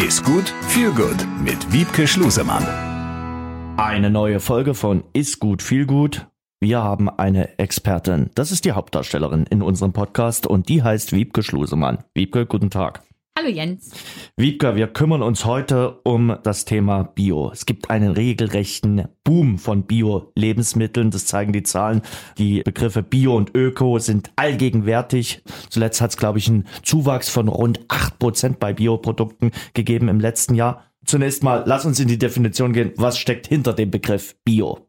Ist gut, viel gut mit Wiebke Schlusemann. Eine neue Folge von Ist gut, viel gut. Wir haben eine Expertin. Das ist die Hauptdarstellerin in unserem Podcast und die heißt Wiebke Schlusemann. Wiebke, guten Tag. Hallo Jens. Wiebke, wir kümmern uns heute um das Thema Bio. Es gibt einen regelrechten Boom von Bio-Lebensmitteln. Das zeigen die Zahlen. Die Begriffe Bio und Öko sind allgegenwärtig. Zuletzt hat es, glaube ich, einen Zuwachs von rund acht Prozent bei Bioprodukten gegeben im letzten Jahr. Zunächst mal, lass uns in die Definition gehen. Was steckt hinter dem Begriff Bio?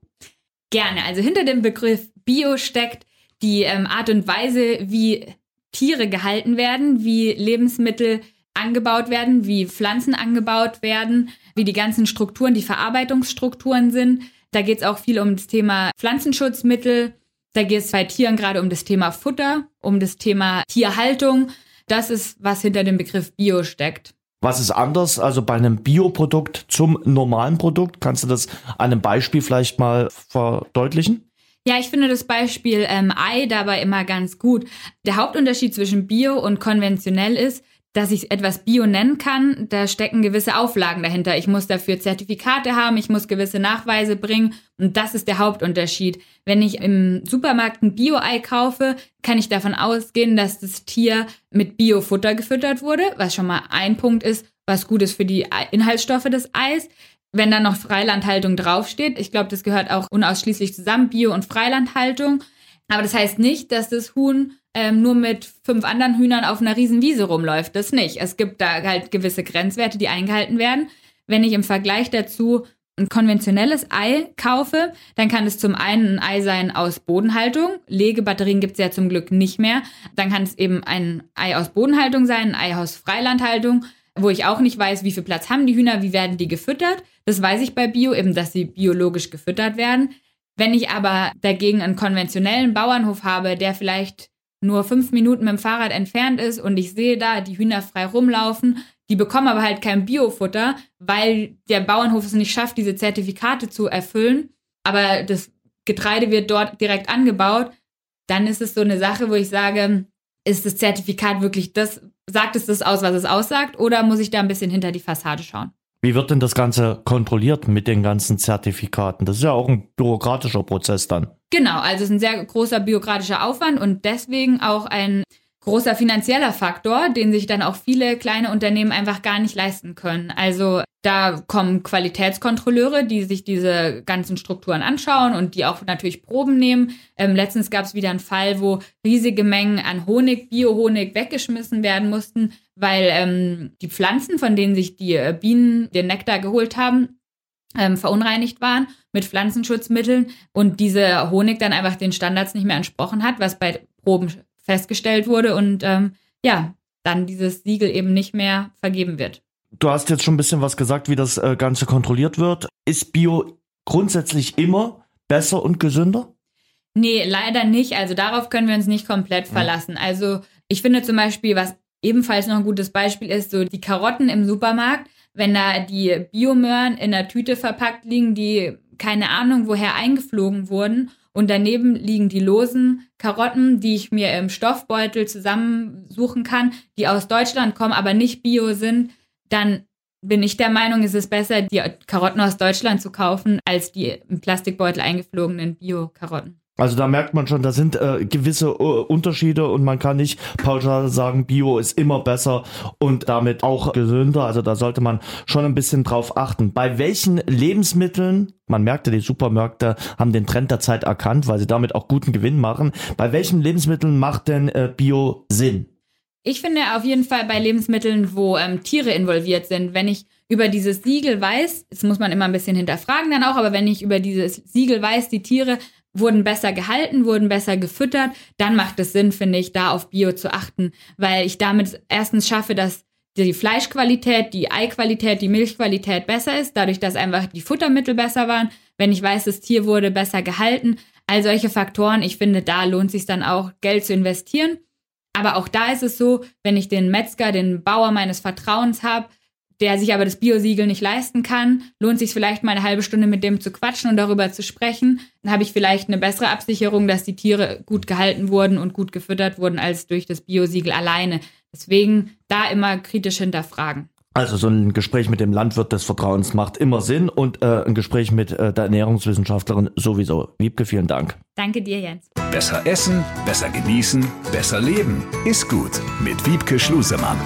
Gerne. Also hinter dem Begriff Bio steckt die ähm, Art und Weise, wie Tiere gehalten werden, wie Lebensmittel angebaut werden, wie Pflanzen angebaut werden, wie die ganzen Strukturen, die Verarbeitungsstrukturen sind. Da geht es auch viel um das Thema Pflanzenschutzmittel. Da geht es bei Tieren gerade um das Thema Futter, um das Thema Tierhaltung. Das ist, was hinter dem Begriff Bio steckt. Was ist anders, also bei einem Bioprodukt zum normalen Produkt? Kannst du das an einem Beispiel vielleicht mal verdeutlichen? Ja, ich finde das Beispiel ähm, Ei dabei immer ganz gut. Der Hauptunterschied zwischen Bio und konventionell ist, dass ich etwas Bio nennen kann, da stecken gewisse Auflagen dahinter. Ich muss dafür Zertifikate haben, ich muss gewisse Nachweise bringen und das ist der Hauptunterschied. Wenn ich im Supermarkt ein Bio-Ei kaufe, kann ich davon ausgehen, dass das Tier mit Bio-Futter gefüttert wurde, was schon mal ein Punkt ist, was gut ist für die Inhaltsstoffe des Eis. Wenn dann noch Freilandhaltung draufsteht, ich glaube, das gehört auch unausschließlich zusammen, Bio- und Freilandhaltung. Aber das heißt nicht, dass das Huhn ähm, nur mit fünf anderen Hühnern auf einer riesen Wiese rumläuft. Das nicht. Es gibt da halt gewisse Grenzwerte, die eingehalten werden. Wenn ich im Vergleich dazu ein konventionelles Ei kaufe, dann kann es zum einen ein Ei sein aus Bodenhaltung. Legebatterien gibt es ja zum Glück nicht mehr. Dann kann es eben ein Ei aus Bodenhaltung sein, ein Ei aus Freilandhaltung, wo ich auch nicht weiß, wie viel Platz haben die Hühner, wie werden die gefüttert. Das weiß ich bei Bio, eben, dass sie biologisch gefüttert werden. Wenn ich aber dagegen einen konventionellen Bauernhof habe, der vielleicht nur fünf Minuten mit dem Fahrrad entfernt ist und ich sehe da die Hühner frei rumlaufen. Die bekommen aber halt kein Biofutter, weil der Bauernhof es nicht schafft, diese Zertifikate zu erfüllen. Aber das Getreide wird dort direkt angebaut. Dann ist es so eine Sache, wo ich sage, ist das Zertifikat wirklich das, sagt es das aus, was es aussagt, oder muss ich da ein bisschen hinter die Fassade schauen? Wie wird denn das Ganze kontrolliert mit den ganzen Zertifikaten? Das ist ja auch ein bürokratischer Prozess dann. Genau, also es ist ein sehr großer bürokratischer Aufwand und deswegen auch ein großer finanzieller Faktor, den sich dann auch viele kleine Unternehmen einfach gar nicht leisten können. Also da kommen Qualitätskontrolleure, die sich diese ganzen Strukturen anschauen und die auch natürlich Proben nehmen. Ähm, letztens gab es wieder einen Fall, wo riesige Mengen an Honig, Biohonig weggeschmissen werden mussten, weil ähm, die Pflanzen, von denen sich die äh, Bienen den Nektar geholt haben, ähm, verunreinigt waren mit Pflanzenschutzmitteln und dieser Honig dann einfach den Standards nicht mehr entsprochen hat, was bei Proben festgestellt wurde und ähm, ja, dann dieses Siegel eben nicht mehr vergeben wird. Du hast jetzt schon ein bisschen was gesagt, wie das äh, Ganze kontrolliert wird. Ist Bio grundsätzlich immer besser und gesünder? Nee, leider nicht. Also darauf können wir uns nicht komplett verlassen. Also ich finde zum Beispiel, was ebenfalls noch ein gutes Beispiel ist, so die Karotten im Supermarkt, wenn da die Biomöhren in einer Tüte verpackt liegen, die keine Ahnung woher eingeflogen wurden und daneben liegen die losen Karotten, die ich mir im Stoffbeutel zusammensuchen kann, die aus Deutschland kommen, aber nicht bio sind, dann bin ich der Meinung, ist es besser, die Karotten aus Deutschland zu kaufen, als die im Plastikbeutel eingeflogenen Bio-Karotten. Also da merkt man schon, da sind äh, gewisse uh, Unterschiede und man kann nicht pauschal sagen, Bio ist immer besser und damit auch gesünder. Also da sollte man schon ein bisschen drauf achten. Bei welchen Lebensmitteln, man merkte, die Supermärkte haben den Trend der Zeit erkannt, weil sie damit auch guten Gewinn machen. Bei welchen Lebensmitteln macht denn äh, Bio Sinn? Ich finde auf jeden Fall bei Lebensmitteln, wo ähm, Tiere involviert sind, wenn ich über dieses Siegel weiß, das muss man immer ein bisschen hinterfragen dann auch, aber wenn ich über dieses Siegel weiß, die Tiere wurden besser gehalten, wurden besser gefüttert, dann macht es Sinn, finde ich, da auf Bio zu achten, weil ich damit erstens schaffe, dass die Fleischqualität, die Eiqualität, die Milchqualität besser ist, dadurch, dass einfach die Futtermittel besser waren. Wenn ich weiß, das Tier wurde besser gehalten, all solche Faktoren, ich finde, da lohnt sich dann auch Geld zu investieren. Aber auch da ist es so, wenn ich den Metzger, den Bauer meines Vertrauens habe, der sich aber das Biosiegel nicht leisten kann, lohnt sich vielleicht mal eine halbe Stunde mit dem zu quatschen und darüber zu sprechen. Dann habe ich vielleicht eine bessere Absicherung, dass die Tiere gut gehalten wurden und gut gefüttert wurden, als durch das Biosiegel alleine. Deswegen da immer kritisch hinterfragen. Also so ein Gespräch mit dem Landwirt des Vertrauens macht immer Sinn und äh, ein Gespräch mit äh, der Ernährungswissenschaftlerin sowieso. Wiebke, vielen Dank. Danke dir, Jens. Besser essen, besser genießen, besser leben. Ist gut mit Wiebke Schlusemann.